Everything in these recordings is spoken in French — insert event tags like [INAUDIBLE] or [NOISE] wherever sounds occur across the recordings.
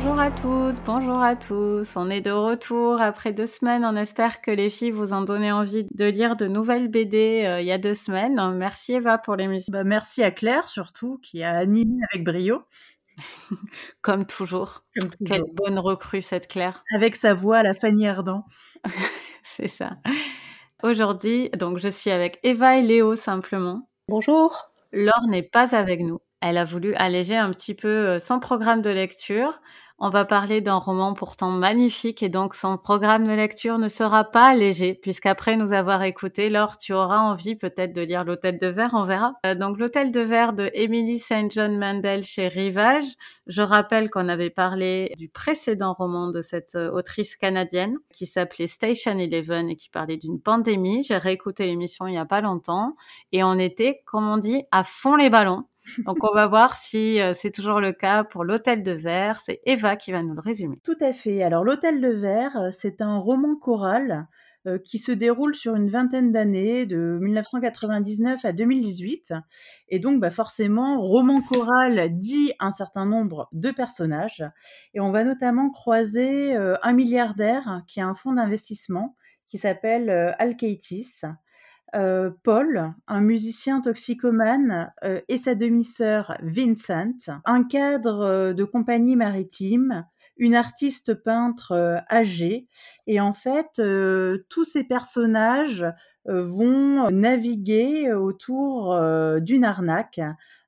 Bonjour à toutes, bonjour à tous. On est de retour après deux semaines. On espère que les filles vous ont donné envie de lire de nouvelles BD euh, il y a deux semaines. Merci Eva pour l'émission. Bah, merci à Claire surtout qui a animé avec brio. [LAUGHS] Comme toujours. Comme toujours. Quelle bonne recrue cette Claire. Avec sa voix à la Fanny Ardant. [LAUGHS] C'est ça. Aujourd'hui, donc je suis avec Eva et Léo simplement. Bonjour. Laure n'est pas avec nous. Elle a voulu alléger un petit peu euh, son programme de lecture. On va parler d'un roman pourtant magnifique et donc son programme de lecture ne sera pas allégé puisqu'après nous avoir écouté, Laure, tu auras envie peut-être de lire L'Hôtel de Verre, on verra. Euh, donc L'Hôtel de Verre de Emily St. John Mandel chez Rivage. Je rappelle qu'on avait parlé du précédent roman de cette euh, autrice canadienne qui s'appelait Station Eleven et qui parlait d'une pandémie. J'ai réécouté l'émission il y a pas longtemps et on était, comme on dit, à fond les ballons. Donc on va voir si euh, c'est toujours le cas pour l'Hôtel de Verre. C'est Eva qui va nous le résumer. Tout à fait. Alors l'Hôtel de Verre, euh, c'est un roman choral euh, qui se déroule sur une vingtaine d'années, de 1999 à 2018. Et donc bah, forcément, roman choral dit un certain nombre de personnages. Et on va notamment croiser un milliardaire qui a un fonds d'investissement qui s'appelle Alkeitis. Euh, Paul, un musicien toxicomane, euh, et sa demi-sœur Vincent, un cadre euh, de compagnie maritime, une artiste peintre âgée. Et en fait, tous ces personnages vont naviguer autour d'une arnaque,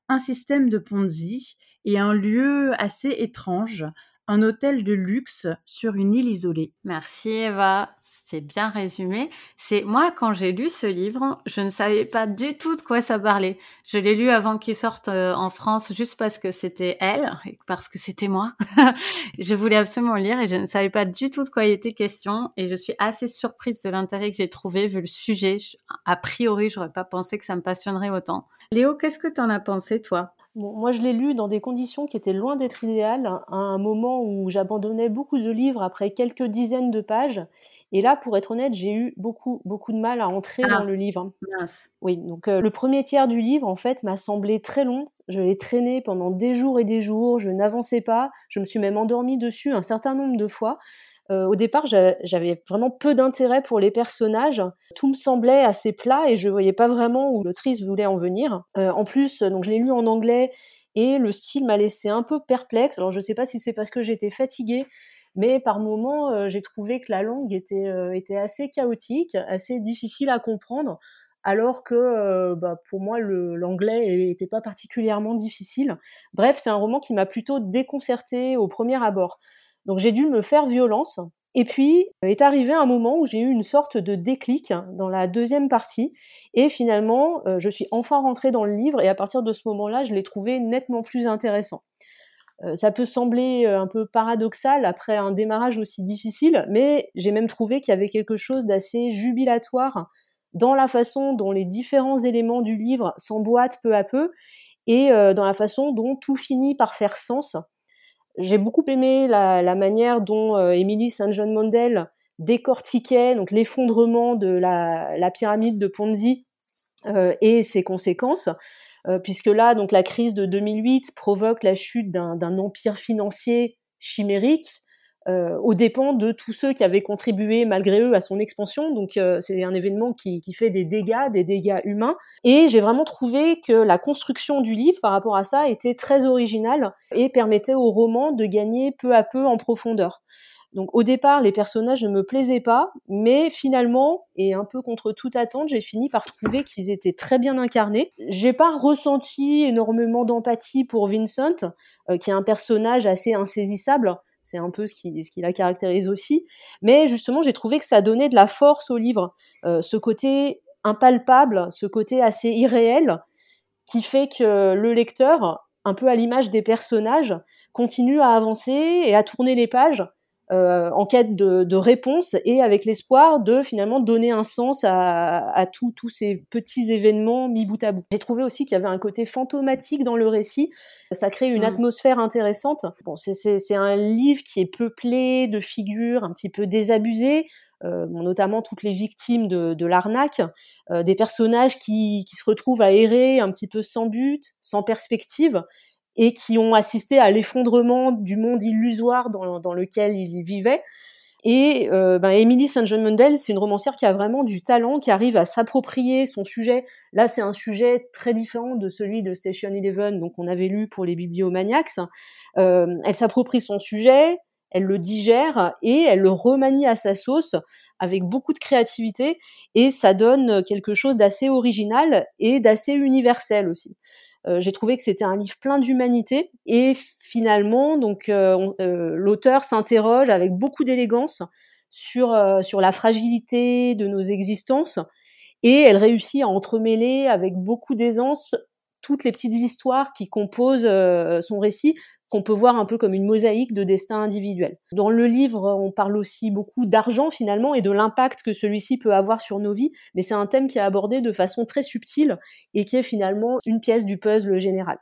un système de Ponzi et un lieu assez étrange, un hôtel de luxe sur une île isolée. Merci Eva c'est bien résumé. C'est moi quand j'ai lu ce livre, je ne savais pas du tout de quoi ça parlait. Je l'ai lu avant qu'il sorte euh, en France juste parce que c'était elle et parce que c'était moi. [LAUGHS] je voulais absolument lire et je ne savais pas du tout de quoi il était question et je suis assez surprise de l'intérêt que j'ai trouvé vu le sujet. A priori, j'aurais pas pensé que ça me passionnerait autant. Léo, qu'est-ce que tu en as pensé toi? Moi, je l'ai lu dans des conditions qui étaient loin d'être idéales, à un moment où j'abandonnais beaucoup de livres après quelques dizaines de pages. Et là, pour être honnête, j'ai eu beaucoup, beaucoup de mal à entrer dans Ah, le livre. mince. Oui, donc euh, le premier tiers du livre, en fait, m'a semblé très long. Je l'ai traîné pendant des jours et des jours, je n'avançais pas, je me suis même endormie dessus un certain nombre de fois. Euh, au départ, j'a- j'avais vraiment peu d'intérêt pour les personnages. Tout me semblait assez plat et je voyais pas vraiment où l'autrice voulait en venir. Euh, en plus, donc je l'ai lu en anglais et le style m'a laissé un peu perplexe. Alors je sais pas si c'est parce que j'étais fatiguée, mais par moments euh, j'ai trouvé que la langue était assez chaotique, assez difficile à comprendre. Alors que bah, pour moi l'anglais était pas particulièrement difficile. Bref, c'est un roman qui m'a plutôt déconcerté au premier abord. Donc j'ai dû me faire violence. Et puis est arrivé un moment où j'ai eu une sorte de déclic dans la deuxième partie. Et finalement, euh, je suis enfin rentrée dans le livre. Et à partir de ce moment-là, je l'ai trouvé nettement plus intéressant. Euh, ça peut sembler euh, un peu paradoxal après un démarrage aussi difficile, mais j'ai même trouvé qu'il y avait quelque chose d'assez jubilatoire dans la façon dont les différents éléments du livre s'emboîtent peu à peu et euh, dans la façon dont tout finit par faire sens. J'ai beaucoup aimé la, la manière dont euh, Emily St. John Mandel décortiquait donc l'effondrement de la, la pyramide de Ponzi euh, et ses conséquences, euh, puisque là donc la crise de 2008 provoque la chute d'un empire financier chimérique euh, aux dépens de tous ceux qui avaient contribué malgré eux à son expansion. Donc euh, c'est un événement qui, qui fait des dégâts, des dégâts humains. Et j'ai vraiment trouvé que la construction du livre par rapport à ça était très originale et permettait au roman de gagner peu à peu en profondeur. Donc au départ, les personnages ne me plaisaient pas, mais finalement, et un peu contre toute attente, j'ai fini par trouver qu'ils étaient très bien incarnés. J'ai pas ressenti énormément d'empathie pour Vincent, euh, qui est un personnage assez insaisissable. C'est un peu ce qui, la caractérise aussi. Mais justement, j'ai trouvé que ça donnait de la force au livre. Euh, ce côté impalpable, ce côté assez irréel, qui fait que le lecteur, un peu à l'image des personnages, continue à avancer et à tourner les pages euh, en quête de, de réponses et avec l'espoir de finalement donner un sens à, à tous ces petits événements mis bout à bout. J'ai trouvé aussi qu'il y avait un côté fantomatique dans le récit. Ça crée une Mm. atmosphère intéressante. Bon, c'est- un livre qui est peuplé de figures un petit peu désabusées, euh, notamment toutes les victimes de, de l'arnaque, euh, des personnages qui, qui se retrouvent à errer un petit peu sans but, sans perspective, et qui ont assisté à l'effondrement du monde illusoire dans, lequel ils vivaient. Et euh, ben, Emily St. John Mundell, c'est une romancière qui a vraiment du talent, qui arrive à s'approprier son sujet. Là, c'est un sujet très différent de celui de Station Eleven, donc on avait lu pour les bibliomaniacs. Euh, elle s'approprie son sujet, elle le digère et elle le remanie à sa sauce avec beaucoup de créativité et ça donne quelque chose d'assez original et d'assez universel aussi. Euh, j'ai trouvé que c'était un livre plein d'humanité et finalement, donc euh, euh, l'auteur s'interroge avec beaucoup d'élégance sur sur la fragilité de nos existences et elle réussit à entremêler avec beaucoup d'aisance toutes les petites histoires qui composent son récit qu'on peut voir un peu comme une mosaïque de destin individuel. Dans le livre, on parle aussi beaucoup d'argent finalement et de l'impact que celui-ci peut avoir sur nos vies, mais c'est un thème qui est abordé de façon très subtile et qui est finalement une pièce du puzzle général.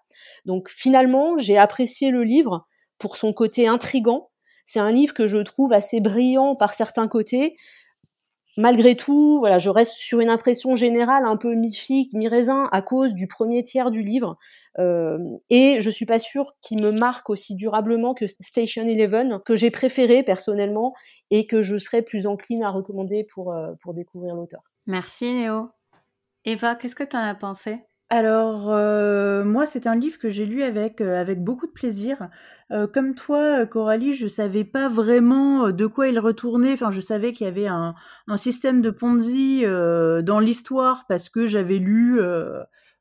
Donc finalement, j'ai apprécié le livre pour son côté intrigant. C'est un livre que je trouve assez brillant par certains côtés, malgré tout, voilà, je reste sur une impression générale un peu mi-figue, mi-raisin à cause du premier tiers du livre. Euh, et je suis pas sûre qu'il me marque aussi durablement que Station Eleven, que j'ai préféré personnellement et que je serais plus encline à recommander pour, euh, découvrir l'auteur. Merci Léo. Eva, qu'est-ce que tu en as pensé? Alors, euh, moi, c'est un livre que j'ai lu avec, euh, avec beaucoup de plaisir. Euh, comme toi, Coralie, je savais pas vraiment de quoi il retournait. Enfin, je savais qu'il y avait un, un système de Ponzi dans l'histoire parce que j'avais lu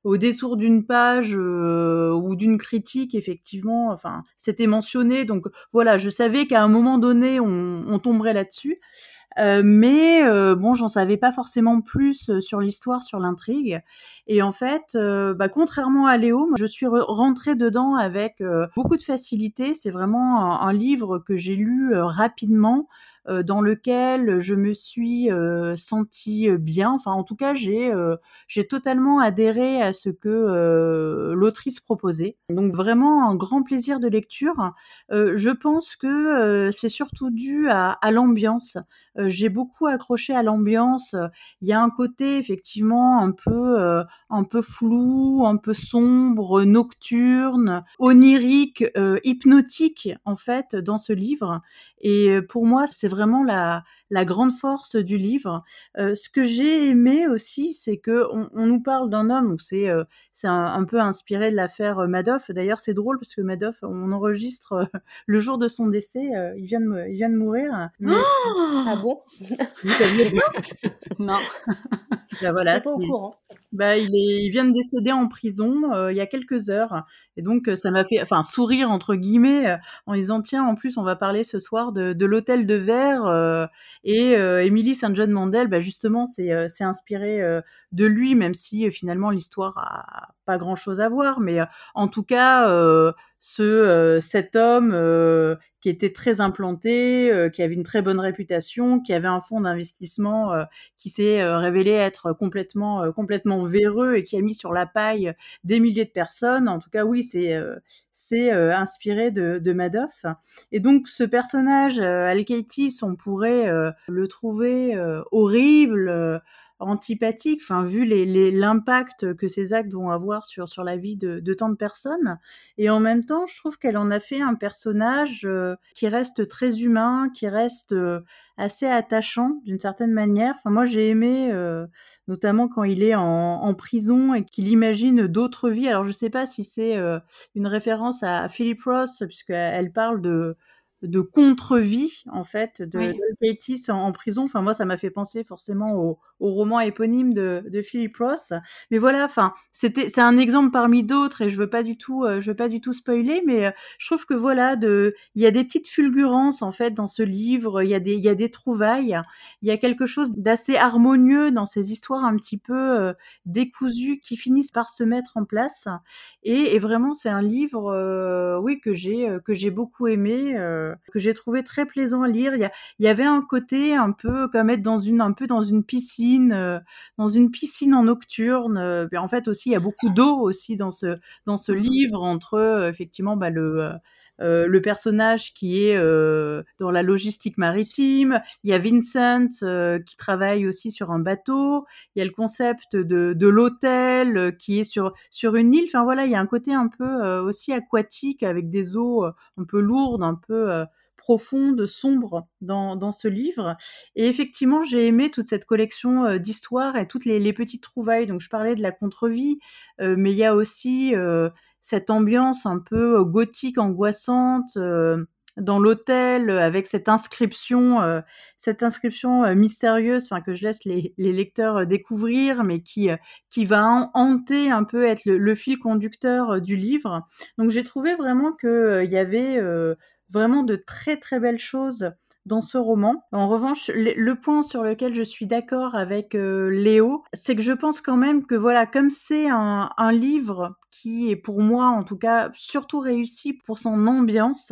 au détour d'une page ou d'une critique, effectivement, enfin, c'était mentionné. Donc voilà, je savais qu'à un moment donné, on, on tomberait là-dessus. Euh, mais euh, bon, j'en savais pas forcément plus euh, sur l'histoire, sur l'intrigue. Et en fait, bah, contrairement à Léo, je suis rentrée dedans avec beaucoup de facilité. C'est vraiment un livre que j'ai lu rapidement. Euh, dans lequel je me suis euh, sentie bien. Enfin, en tout cas, j'ai euh, j'ai totalement adhéré à ce que l'autrice proposait. Donc vraiment un grand plaisir de lecture. je pense que c'est surtout dû à, à l'ambiance. j'ai beaucoup accroché à l'ambiance. Il y a un côté effectivement un peu un peu flou, un peu sombre, nocturne, onirique, hypnotique en fait dans ce livre. Et pour moi, c'est vraiment la, la grande force du livre. Euh, ce que j'ai aimé aussi, c'est que on, on, nous parle d'un homme, c'est euh, c'est un, peu inspiré de l'affaire euh, Madoff. D'ailleurs, c'est drôle parce que Madoff, on enregistre euh, [LAUGHS] le jour de son décès, il vient de il vient de mourir. Oh ah bon? Vous saviez [LAUGHS] Non. [LAUGHS] Ben voilà, pas au courant. Bah, il, est, il vient de décéder en prison euh, il y a quelques heures. Et donc, ça m'a fait enfin, sourire, entre guillemets, en disant, tiens, en plus, on va parler ce soir de, de l'hôtel de verre. Euh, et euh, Emily St. John Mandel, bah, justement, c'est inspiré de lui, même si finalement l'histoire a pas grand-chose à voir. Mais en tout cas, ce cet homme qui était très implanté, qui avait une très bonne réputation, qui avait un fonds d'investissement qui s'est révélé être complètement complètement véreux et qui a mis sur la paille des milliers de personnes. En tout cas, oui, c'est c'est inspiré de, de, Madoff. Et donc, ce personnage, Alkaitis, on pourrait le trouver horrible antipathique, enfin vu l'impact que ces actes vont avoir sur sur la vie de, tant de personnes. Et en même temps, je trouve qu'elle en a fait un personnage euh, qui reste très humain, qui reste euh, assez attachant d'une certaine manière. Enfin moi j'ai aimé euh, notamment quand il est en, prison et qu'il imagine d'autres vies. Alors je sais pas si c'est une référence à, à Philip Ross puisqu'elle parle de de contre-vie en fait de, oui. en, prison. Enfin moi ça m'a fait penser forcément au, au roman éponyme de, de Philip Ross. Mais voilà, enfin c'était c'est un exemple parmi d'autres et je veux pas du tout euh, je veux pas du tout spoiler, mais euh, je trouve que voilà de il y a des petites fulgurances en fait dans ce livre. Il y a des il y a des trouvailles. Il y a quelque chose d'assez harmonieux dans ces histoires un petit peu euh, décousues qui finissent par se mettre en place. Et, et vraiment c'est un livre oui que j'ai que j'ai beaucoup aimé. Euh, que j'ai trouvé très plaisant à lire. Il y, avait un côté un peu comme être dans une un peu dans une piscine, euh, dans une piscine en nocturne. Euh, en fait aussi, il y a beaucoup d'eau aussi dans ce dans ce livre entre effectivement bah, le euh, le personnage qui est euh, dans la logistique maritime, il y a Vincent euh, qui travaille aussi sur un bateau, il y a le concept de, l'hôtel qui est sur sur une île. Enfin voilà, il y a un côté un peu aussi aquatique avec des eaux un peu lourdes, un peu profonde, sombre dans, dans ce livre. Et effectivement, j'ai aimé toute cette collection d'histoires et toutes les, les, petites trouvailles. Donc, je parlais de la contre-vie, mais il y a aussi cette ambiance un peu gothique, angoissante dans l'hôtel avec cette inscription, euh, cette inscription mystérieuse, enfin que je laisse les, les, lecteurs découvrir, mais qui qui va hanter un peu être le, le fil conducteur du livre. Donc j'ai trouvé vraiment que il y avait vraiment de très très belles choses dans ce roman. En revanche, le, point sur lequel je suis d'accord avec euh, Léo, c'est que je pense quand même que voilà, comme c'est un, livre qui est pour moi en tout cas surtout réussi pour son ambiance,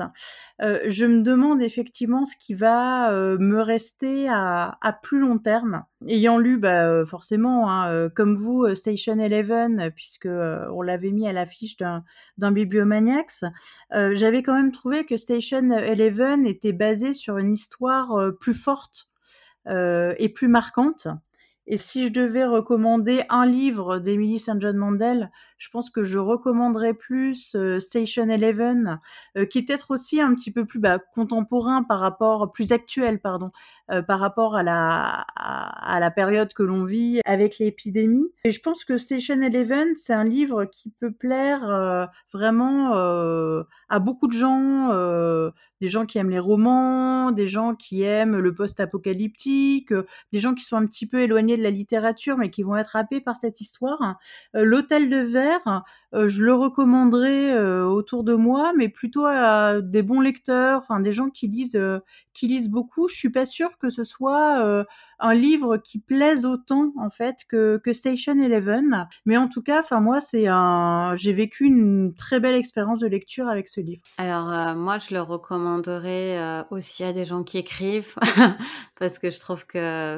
euh, je me demande effectivement ce qui va euh, me rester à, plus long terme. Ayant lu bah, euh, forcément, hein, comme vous, Station Eleven, puisque on l'avait mis à l'affiche d'un Bibliomaniacs, j'avais quand même trouvé que Station Eleven était basé sur une histoire plus forte et plus marquante. Et si je devais recommander un livre d'Emily St. John Mandel, je pense que je recommanderais plus euh, Station Eleven, euh, qui est peut-être aussi un petit peu plus bah, contemporain par rapport, plus actuel, pardon, euh, par rapport à la, à, la période que l'on vit avec l'épidémie. Et je pense que Station Eleven, c'est un livre qui peut plaire vraiment à beaucoup de gens, des gens qui aiment les romans, des gens qui aiment le post-apocalyptique, des gens qui sont un petit peu éloignés de la littérature, mais qui vont être happés par cette histoire. L'Hôtel de Verre, euh, je le recommanderais euh, autour de moi, mais plutôt à des bons lecteurs, enfin des gens qui lisent, euh, qui lisent beaucoup. Je suis pas sûre que ce soit un livre qui plaise autant en fait que, que Station Eleven, mais en tout cas, enfin moi c'est un, j'ai vécu une très belle expérience de lecture avec ce livre. Alors moi je le recommanderais aussi à des gens qui écrivent [LAUGHS] parce que je trouve que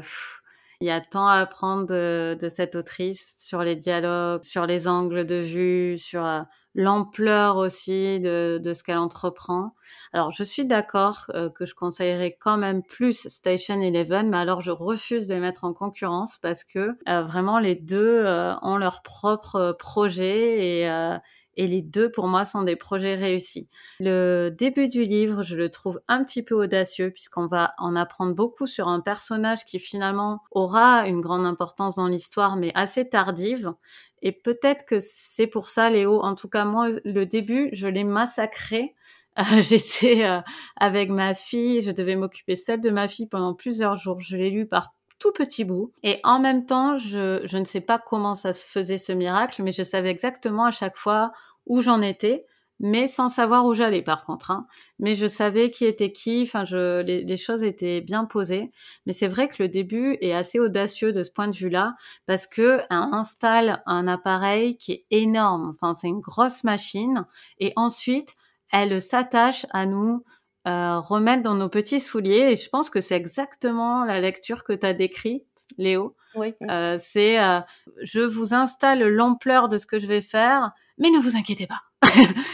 il y a tant à apprendre de, cette autrice sur les dialogues, sur les angles de vue, sur euh, l'ampleur aussi de, ce qu'elle entreprend. Alors, je suis d'accord euh, que je conseillerais quand même plus Station Eleven, mais alors je refuse de les mettre en concurrence parce que euh, vraiment les deux ont leur propre projet et et les deux, pour moi, sont des projets réussis. Le début du livre, je le trouve un petit peu audacieux puisqu'on va en apprendre beaucoup sur un personnage qui finalement aura une grande importance dans l'histoire, mais assez tardive. Et peut-être que c'est pour ça, Léo. En tout cas, moi, le début, je l'ai massacré. [LAUGHS] J'étais euh, avec ma fille, je devais m'occuper seule de ma fille pendant plusieurs jours. Je l'ai lu par tout petit bout. Et en même temps, je, je ne sais pas comment ça se faisait ce miracle, mais je savais exactement à chaque fois où j'en étais, mais sans savoir où j'allais par contre. Hein. Mais je savais qui était qui, enfin, je, les, choses étaient bien posées. Mais c'est vrai que le début est assez audacieux de ce point de vue-là, parce que on installe un appareil qui est énorme, enfin, c'est une grosse machine, et ensuite, elle s'attache à nous euh, remettre dans nos petits souliers. Et je pense que c'est exactement la lecture que tu as décrite, Léo. Oui. Euh, c'est euh, je vous installe l'ampleur de ce que je vais faire, mais ne vous inquiétez pas. [LAUGHS]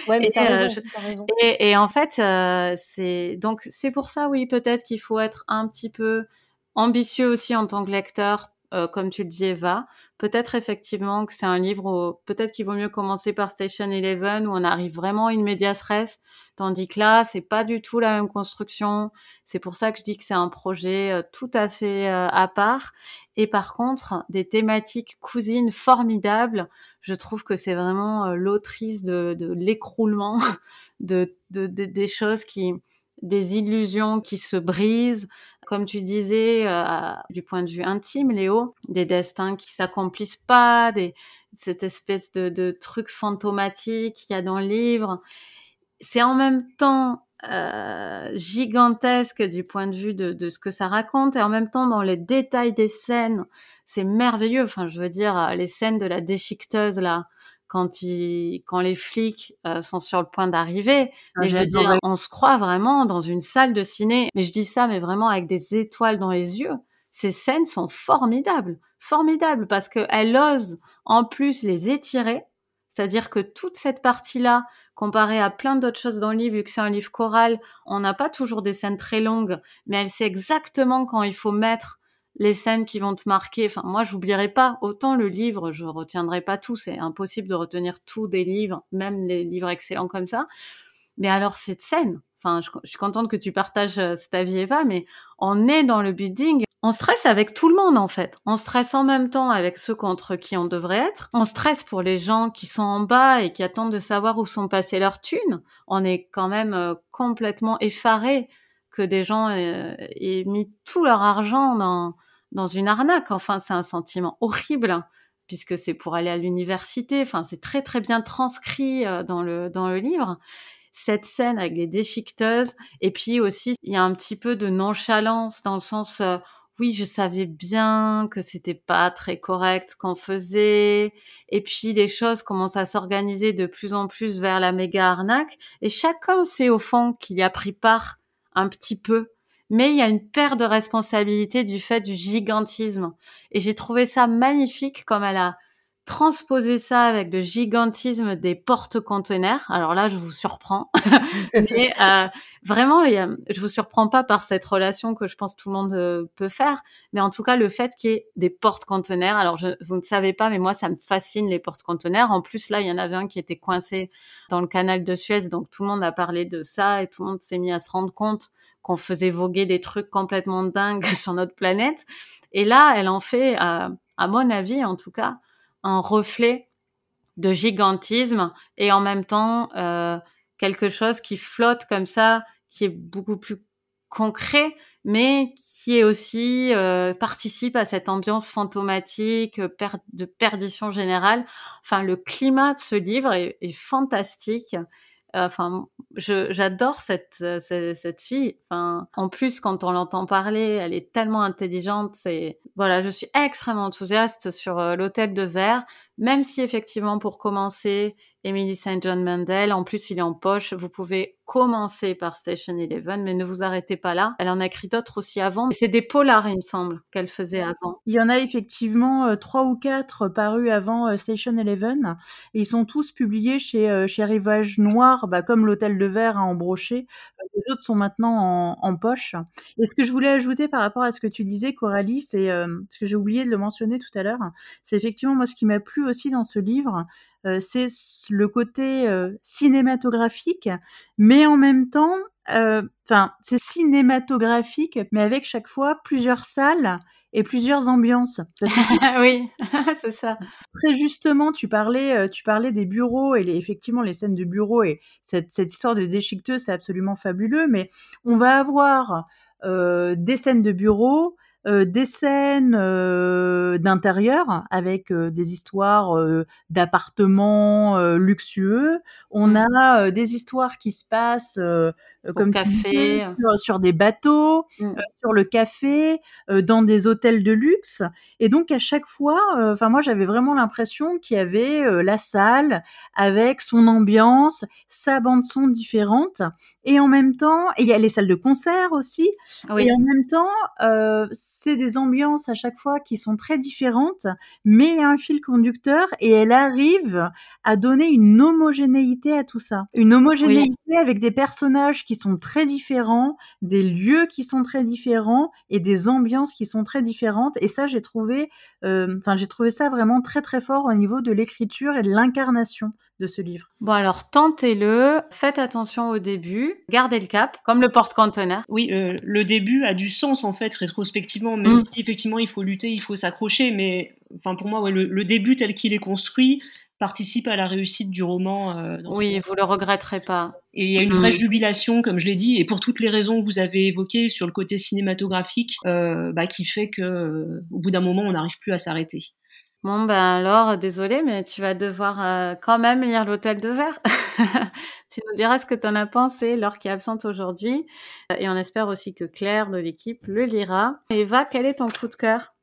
ouais, mais t'as raison, raison. Et, et, en fait, c'est donc c'est pour ça, oui, peut-être qu'il faut être un petit peu ambitieux aussi en tant que lecteur euh, comme tu le dis, Eva. Peut-être effectivement que c'est un livre où peut-être qu'il vaut mieux commencer par Station Eleven où on arrive vraiment in medias res, tandis que là, c'est pas du tout la même construction. C'est pour ça que je dis que c'est un projet euh, tout à fait euh, à part. Et par contre, des thématiques cousines formidables. Je trouve que c'est vraiment l'autrice de, de l'écroulement [LAUGHS] de, de, des choses qui des illusions qui se brisent, comme tu disais, euh, du point de vue intime, Léo, des destins qui s'accomplissent pas, des, cette espèce de, de truc fantomatique qu'il y a dans le livre. C'est en même temps euh, gigantesque du point de vue de, de, ce que ça raconte et en même temps dans les détails des scènes, c'est merveilleux. Enfin, je veux dire, les scènes de la déchiqueteuse là, quand ils, quand les flics euh, sont sur le point d'arriver. Ah, mais je veux dire, on se croit vraiment dans une salle de ciné. Mais je dis ça, mais vraiment avec des étoiles dans les yeux. Ces scènes sont formidables, formidables parce qu'elle ose en plus les étirer. C'est-à-dire que toute cette partie-là, comparée à plein d'autres choses dans le livre, vu que c'est un livre choral, on n'a pas toujours des scènes très longues, mais elle sait exactement quand il faut mettre les scènes qui vont te marquer. Enfin, moi, je n'oublierai pas. Autant le livre, je retiendrai pas tout. C'est impossible de retenir tout des livres, même les livres excellents comme ça. Mais alors, cette scène, enfin, je, suis contente que tu partages euh, cet avis, Eva, mais on est dans le building. On stresse avec tout le monde, en fait. On stresse en même temps avec ceux contre qui on devrait être. On stresse pour les gens qui sont en bas et qui attendent de savoir où sont passées leurs thunes. On est quand même euh, complètement effaré que des gens euh, aient mis tout leur argent dans, dans une arnaque. Enfin, c'est un sentiment horrible puisque c'est pour aller à l'université. Enfin, c'est très très bien transcrit dans le dans le livre cette scène avec les déchiqueteuses. Et puis aussi, il y a un petit peu de nonchalance dans le sens, euh, oui, je savais bien que c'était pas très correct qu'on faisait. Et puis les choses commencent à s'organiser de plus en plus vers la méga arnaque. Et chacun sait au fond qu'il y a pris part un petit peu. Mais il y a une perte de responsabilité du fait du gigantisme. Et j'ai trouvé ça magnifique comme elle a transposer ça avec le gigantisme des porte-conteneurs. Alors là, je vous surprends, [LAUGHS] mais euh, vraiment, je vous surprends pas par cette relation que je pense tout le monde euh, peut faire, mais en tout cas le fait qu'il y ait des porte-conteneurs. Alors je, vous ne savez pas, mais moi ça me fascine les porte-conteneurs. En plus là, il y en avait un qui était coincé dans le canal de Suez, donc tout le monde a parlé de ça et tout le monde s'est mis à se rendre compte qu'on faisait voguer des trucs complètement dingues [LAUGHS] sur notre planète. Et là, elle en fait, euh, à mon avis en tout cas un reflet de gigantisme et en même temps euh, quelque chose qui flotte comme ça, qui est beaucoup plus concret, mais qui est aussi euh, participe à cette ambiance fantomatique, de perdition générale. Enfin, le climat de ce livre est, est fantastique. Enfin, j'adore cette, cette, cette fille. En plus, quand on l'entend parler, elle est tellement intelligente. C'est voilà, je suis extrêmement enthousiaste sur euh, l'hôtel de verre, même si effectivement, pour commencer, Emily St. John Mandel. En plus, il est en poche. Vous pouvez commencer par Station Eleven, mais ne vous arrêtez pas là. Elle en a écrit d'autres aussi avant. C'est des polars, il me semble, qu'elle faisait avant. Il y en a effectivement euh, trois ou quatre parus avant euh, Station Eleven. Et ils sont tous publiés chez, euh, chez Rivage Noir, bah, comme l'Hôtel de Verre en brochet. Les autres sont maintenant en, poche. Et ce que je voulais ajouter par rapport à ce que tu disais, Coralie, c'est ce que j'ai oublié de le mentionner tout à l'heure. C'est effectivement moi ce qui m'a plu aussi dans ce livre, euh, c'est le côté euh, cinématographique, mais en même temps, euh, enfin, c'est cinématographique, mais avec chaque fois plusieurs salles et plusieurs ambiances. [LAUGHS] oui, [LAUGHS] c'est ça. Très justement, tu parlais, tu parlais des bureaux et effectivement les scènes de bureaux et cette, cette histoire de déchiqueteux, c'est absolument fabuleux. Mais on va avoir euh, des scènes de bureaux, euh, des scènes euh, d'intérieur avec euh, des histoires d'appartements luxueux. On mmh. a des histoires qui se passent comme café, sur, des bateaux, mmh. sur le café, dans des hôtels de luxe. Et donc à chaque fois, enfin moi j'avais vraiment l'impression qu'il y avait la salle avec son ambiance, sa bande son différente, et en même temps, et il y a les salles de concert aussi, et en même temps c'est des ambiances à chaque fois qui sont très différentes, mais il y a un fil conducteur et elle arrive à donner une homogénéité à tout ça. Une homogénéité avec des personnages qui sont très différents, des lieux qui sont très différents et des ambiances qui sont très différentes. Et ça, j'ai trouvé, euh, j'ai trouvé ça vraiment très très fort au niveau de l'écriture et de l'incarnation de ce livre. Bon alors tentez-le, faites attention au début, gardez le cap, comme le porte-conteneur. Oui, euh, le début a du sens en fait rétrospectivement, même mm. si effectivement il faut lutter, il faut s'accrocher, mais enfin pour moi ouais, le, début tel qu'il est construit participe à la réussite du roman. Euh, oui, vous le regretterez pas. Et il y a une vraie mm. jubilation, comme je l'ai dit, et pour toutes les raisons que vous avez évoquées sur le côté cinématographique, euh, bah, qui fait que au bout d'un moment on n'arrive plus à s'arrêter. Bon, ben alors, désolé, mais tu vas devoir euh, quand même lire l'hôtel de verre. [LAUGHS] tu nous diras ce que tu en as pensé, Laure qui est absente aujourd'hui. Et on espère aussi que Claire de l'équipe le lira. Eva, quel est ton coup de cœur?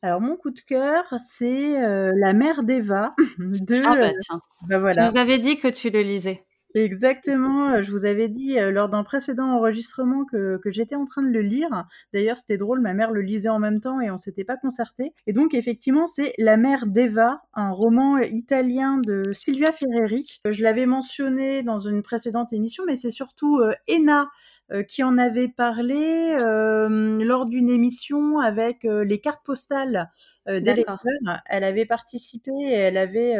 Alors mon coup de cœur, c'est euh, La mère d'Eva [LAUGHS] de. Ah bah tiens. Bah, voilà. Tu nous avais dit que tu le lisais. Exactement, je vous avais dit, lors d'un précédent enregistrement que j'étais en train de le lire. D'ailleurs, c'était drôle, ma mère le lisait en même temps et on s'était pas concerté. et donc effectivement, c'est La mère d'Eva, un roman italien de Silvia Ferreri. Je l'avais mentionné dans une précédente émission, mais c'est surtout, Ena qui en avait parlé, lors d'une émission avec, les cartes postales, des lecteurs. Elle avait participé et elle avait,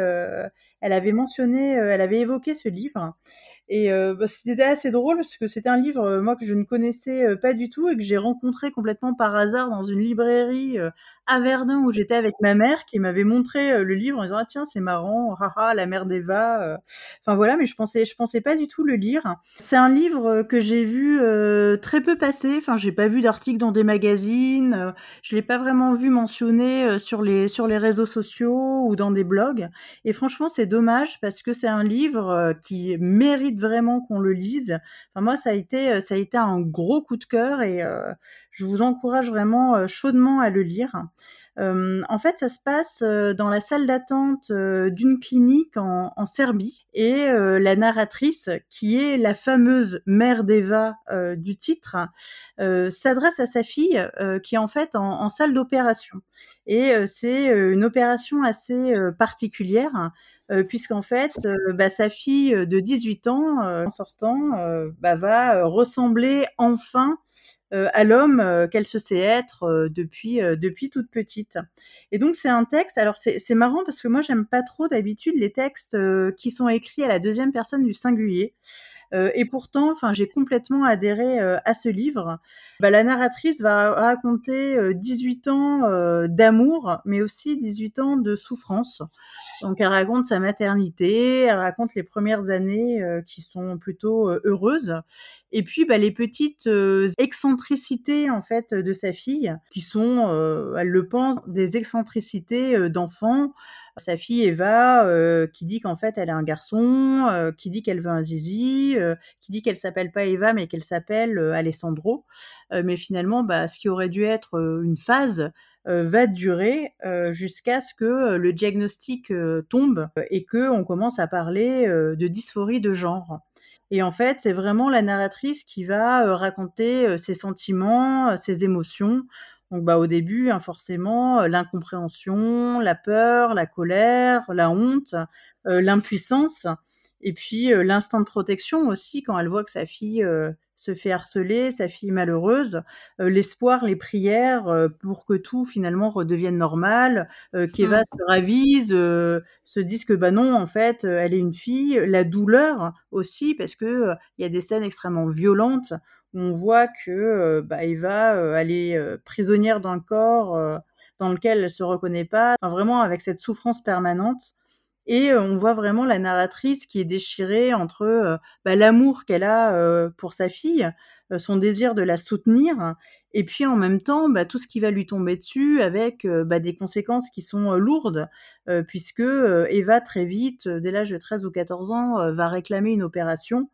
elle avait mentionné, elle avait évoqué ce livre et bah, c'était assez drôle parce que c'était un livre, moi, que je ne connaissais, pas du tout et que j'ai rencontré complètement par hasard dans une librairie, à Verdun où j'étais avec ma mère qui m'avait montré, le livre en disant: «Ah tiens, c'est marrant, haha, la mère d'Eva», enfin voilà, mais je pensais je pensais pas du tout le lire. C'est un livre, que j'ai vu, très peu passer, enfin j'ai pas vu d'articles dans des magazines, je l'ai pas vraiment vu mentionné, sur les sur les réseaux sociaux ou dans des blogs. Et franchement, c'est dommage parce que c'est un livre, qui mérite vraiment qu'on le lise. Enfin moi, ça a été, ça a été un gros coup de cœur et je vous encourage vraiment chaudement à le lire. En fait, ça se passe dans la salle d'attente d'une clinique en, Serbie et la narratrice, qui est la fameuse mère d'Eva du titre, s'adresse à sa fille qui est en fait en, salle d'opération. Et c'est une opération assez particulière puisqu'en fait, bah, sa fille de 18 ans, en sortant, bah, va ressembler enfin euh, à l'homme euh, qu'elle se sait être euh, depuis depuis toute petite. Et donc c'est un texte. Alors c'est marrant parce que moi j'aime pas trop d'habitude les textes qui sont écrits à la deuxième personne du singulier. Et pourtant, enfin, j'ai complètement adhéré à ce livre. Bah, la narratrice va raconter 18 ans d'amour, mais aussi 18 ans de souffrance. Donc, elle raconte sa maternité, elle raconte les premières années qui sont plutôt heureuses, et puis bah, les petites excentricités en fait de sa fille, qui sont, elle le pense, des excentricités d'enfant sa fille Eva, euh, qui dit qu'en fait elle est un garçon, euh, qui dit qu'elle veut un zizi, euh, qui dit qu'elle s'appelle pas Eva mais qu'elle s'appelle Alessandro. mais finalement, bah, ce qui aurait dû être une phase va durer jusqu'à ce que le diagnostic tombe et que on commence à parler de dysphorie de genre. Et en fait, c'est vraiment la narratrice qui va raconter ses sentiments, ses émotions donc bah, au début, hein, forcément, l'incompréhension, la peur, la colère, la honte, l'impuissance, et puis l'instinct de protection aussi quand elle voit que sa fille se fait harceler, sa fille malheureuse, l'espoir, les prières pour que tout finalement redevienne normal, qu'Eva mmh. se ravise, se dise que bah non, en fait, elle est une fille, la douleur aussi parce que il y a des scènes extrêmement violentes on voit que bah, Eva, elle est prisonnière d'un corps dans lequel elle se reconnaît pas, vraiment avec cette souffrance permanente. Et on voit vraiment la narratrice qui est déchirée entre bah, l'amour qu'elle a pour sa fille, son désir de la soutenir, et puis en même temps bah, tout ce qui va lui tomber dessus avec des conséquences qui sont lourdes, puisque Eva très vite, dès l'âge de 13 ou 14 ans, va réclamer une opération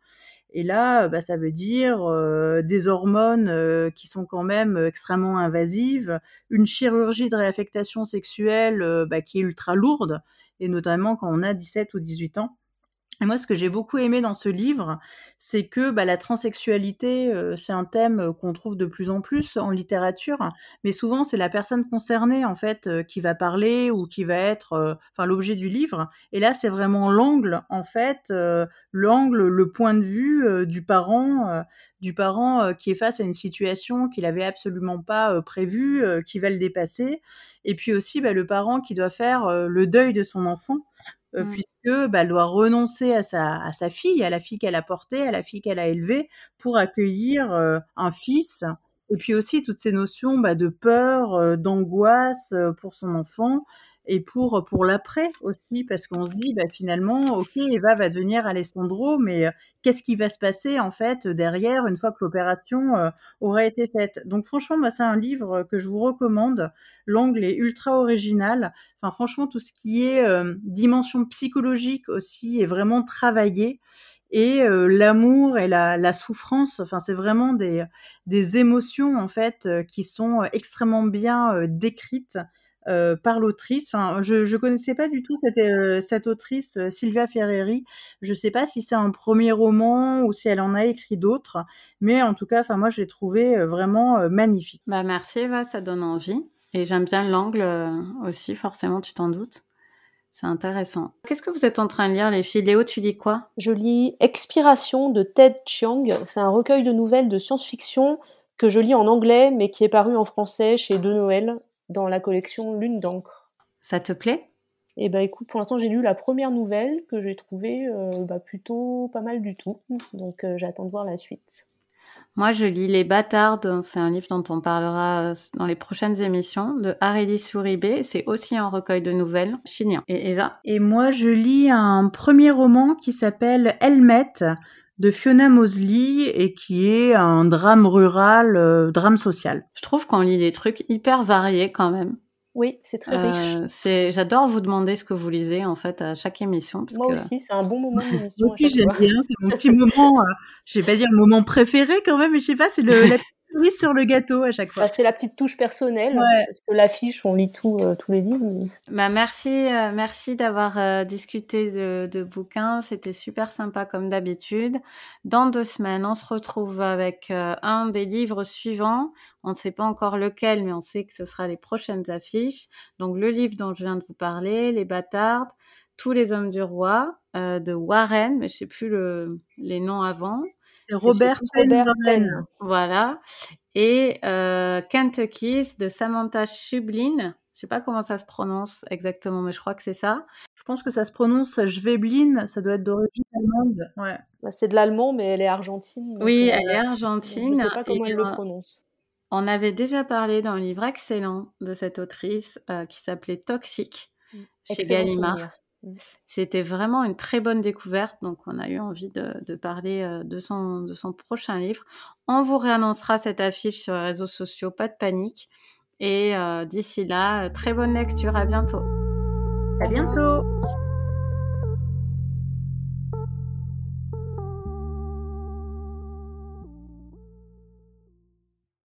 et là, bah, ça veut dire des hormones qui sont quand même extrêmement invasives, une chirurgie de réaffectation sexuelle bah, qui est ultra lourde, et notamment quand on a 17 ou 18 ans. Et moi, ce que j'ai beaucoup aimé dans ce livre, c'est que bah, la transsexualité, euh, c'est un thème euh, qu'on trouve de plus en plus en littérature, mais souvent c'est la personne concernée en fait euh, qui va parler ou qui va être, l'objet du livre. Et là, c'est vraiment l'angle en fait, l'angle, le point de vue du parent, du parent qui est face à une situation qu'il avait absolument pas prévue, qui va le dépasser, et puis aussi bah, le parent qui doit faire le deuil de son enfant Mmh. puisque bah, elle doit renoncer à sa, à sa fille, à la fille qu'elle a portée, à la fille qu'elle a élevée, pour accueillir un fils. Et puis aussi toutes ces notions bah, de peur, d'angoisse pour son enfant, et pour, pour l'après aussi, parce qu'on se dit bah, finalement, ok, Eva va devenir Alessandro, mais qu'est-ce qui va se passer en fait derrière une fois que l'opération aura été faite Donc franchement, moi, c'est un livre que je vous recommande. L'angle est ultra original. Enfin, franchement, tout ce qui est dimension psychologique aussi est vraiment travaillé et l'amour et la, la, souffrance. Enfin, c'est vraiment des, des émotions en fait qui sont extrêmement bien décrites euh, par l'autrice. Enfin, je je connaissais pas du tout cette, euh, cette autrice euh, Sylvia Ferreri. Je sais pas si c'est un premier roman ou si elle en a écrit d'autres, mais en tout cas, enfin moi je l'ai trouvé vraiment magnifique. Bah merci Eva, ça donne envie. Et j'aime bien l'angle aussi, forcément, tu t'en doutes. C'est intéressant. Qu'est-ce que vous êtes en train de lire, les filles? Léo, tu lis quoi? Je lis Expiration de Ted Chiang. C'est un recueil de nouvelles de science-fiction que je lis en anglais, mais qui est paru en français chez De Noël dans la collection Lune d'encre. Ça te plaît? Eh ben écoute, pour l'instant j'ai lu la première nouvelle que j'ai trouvée euh, bah, plutôt pas mal du tout. Donc euh, j'attends de voir la suite. Moi, je lis Les Bâtardes. C'est un livre dont on parlera euh, dans les prochaines émissions de Haridi Souribé. C'est aussi un recueil de nouvelles chilien. Et Eva? Et moi, je lis un premier roman qui s'appelle Helmet de Fiona Mosley et qui est un drame rural, euh, drame social. Je trouve qu'on lit des trucs hyper variés quand même. Oui, c'est très riche. Euh, c'est, j'adore vous demander ce que vous lisez en fait à chaque émission. Moi aussi, c'est un bon moment. Moi aussi, j'aime bien. C'est mon petit moment. Euh, je vais pas dire le moment préféré quand même, mais je sais pas, c'est le la [LAUGHS] cerise sur le gâteau à chaque fois. Bah, c'est la petite touche personnelle ouais. parce que l'affiche, on lit tout, euh, tous les livres. Mais... Bah merci, euh, merci d'avoir euh, discuté de, de bouquins. C'était super sympa comme d'habitude. Dans deux semaines, on se retrouve avec euh, un des livres suivants. On ne sait pas encore lequel, mais on sait que ce sera les prochaines affiches. Donc le livre dont je viens de vous parler, Les Bâtardes, Tous les hommes du roi, euh, de Warren, mais je sais plus le, les noms avant. Robert, Robert Penn. Voilà. Et euh, Kentucky's de Samantha Schublin. Je sais pas comment ça se prononce exactement, mais je crois que c'est ça. Je pense que ça se prononce Schweblin, ça doit être d'origine allemande. Ouais. Bah, c'est de l'allemand, mais elle est argentine. Oui, elle est argentine. Je sais pas comment elle le euh, prononce. On avait déjà parlé d'un livre excellent de cette autrice euh, qui s'appelait Toxique chez Excellent Gallimard. souvenir. Mm. C'était vraiment une très bonne découverte, donc on a eu envie de, de parler euh, de son, de son prochain livre. On vous réannoncera cette affiche sur les réseaux sociaux, pas de panique. Et euh, d'ici là, très bonne lecture, à bientôt. À bientôt.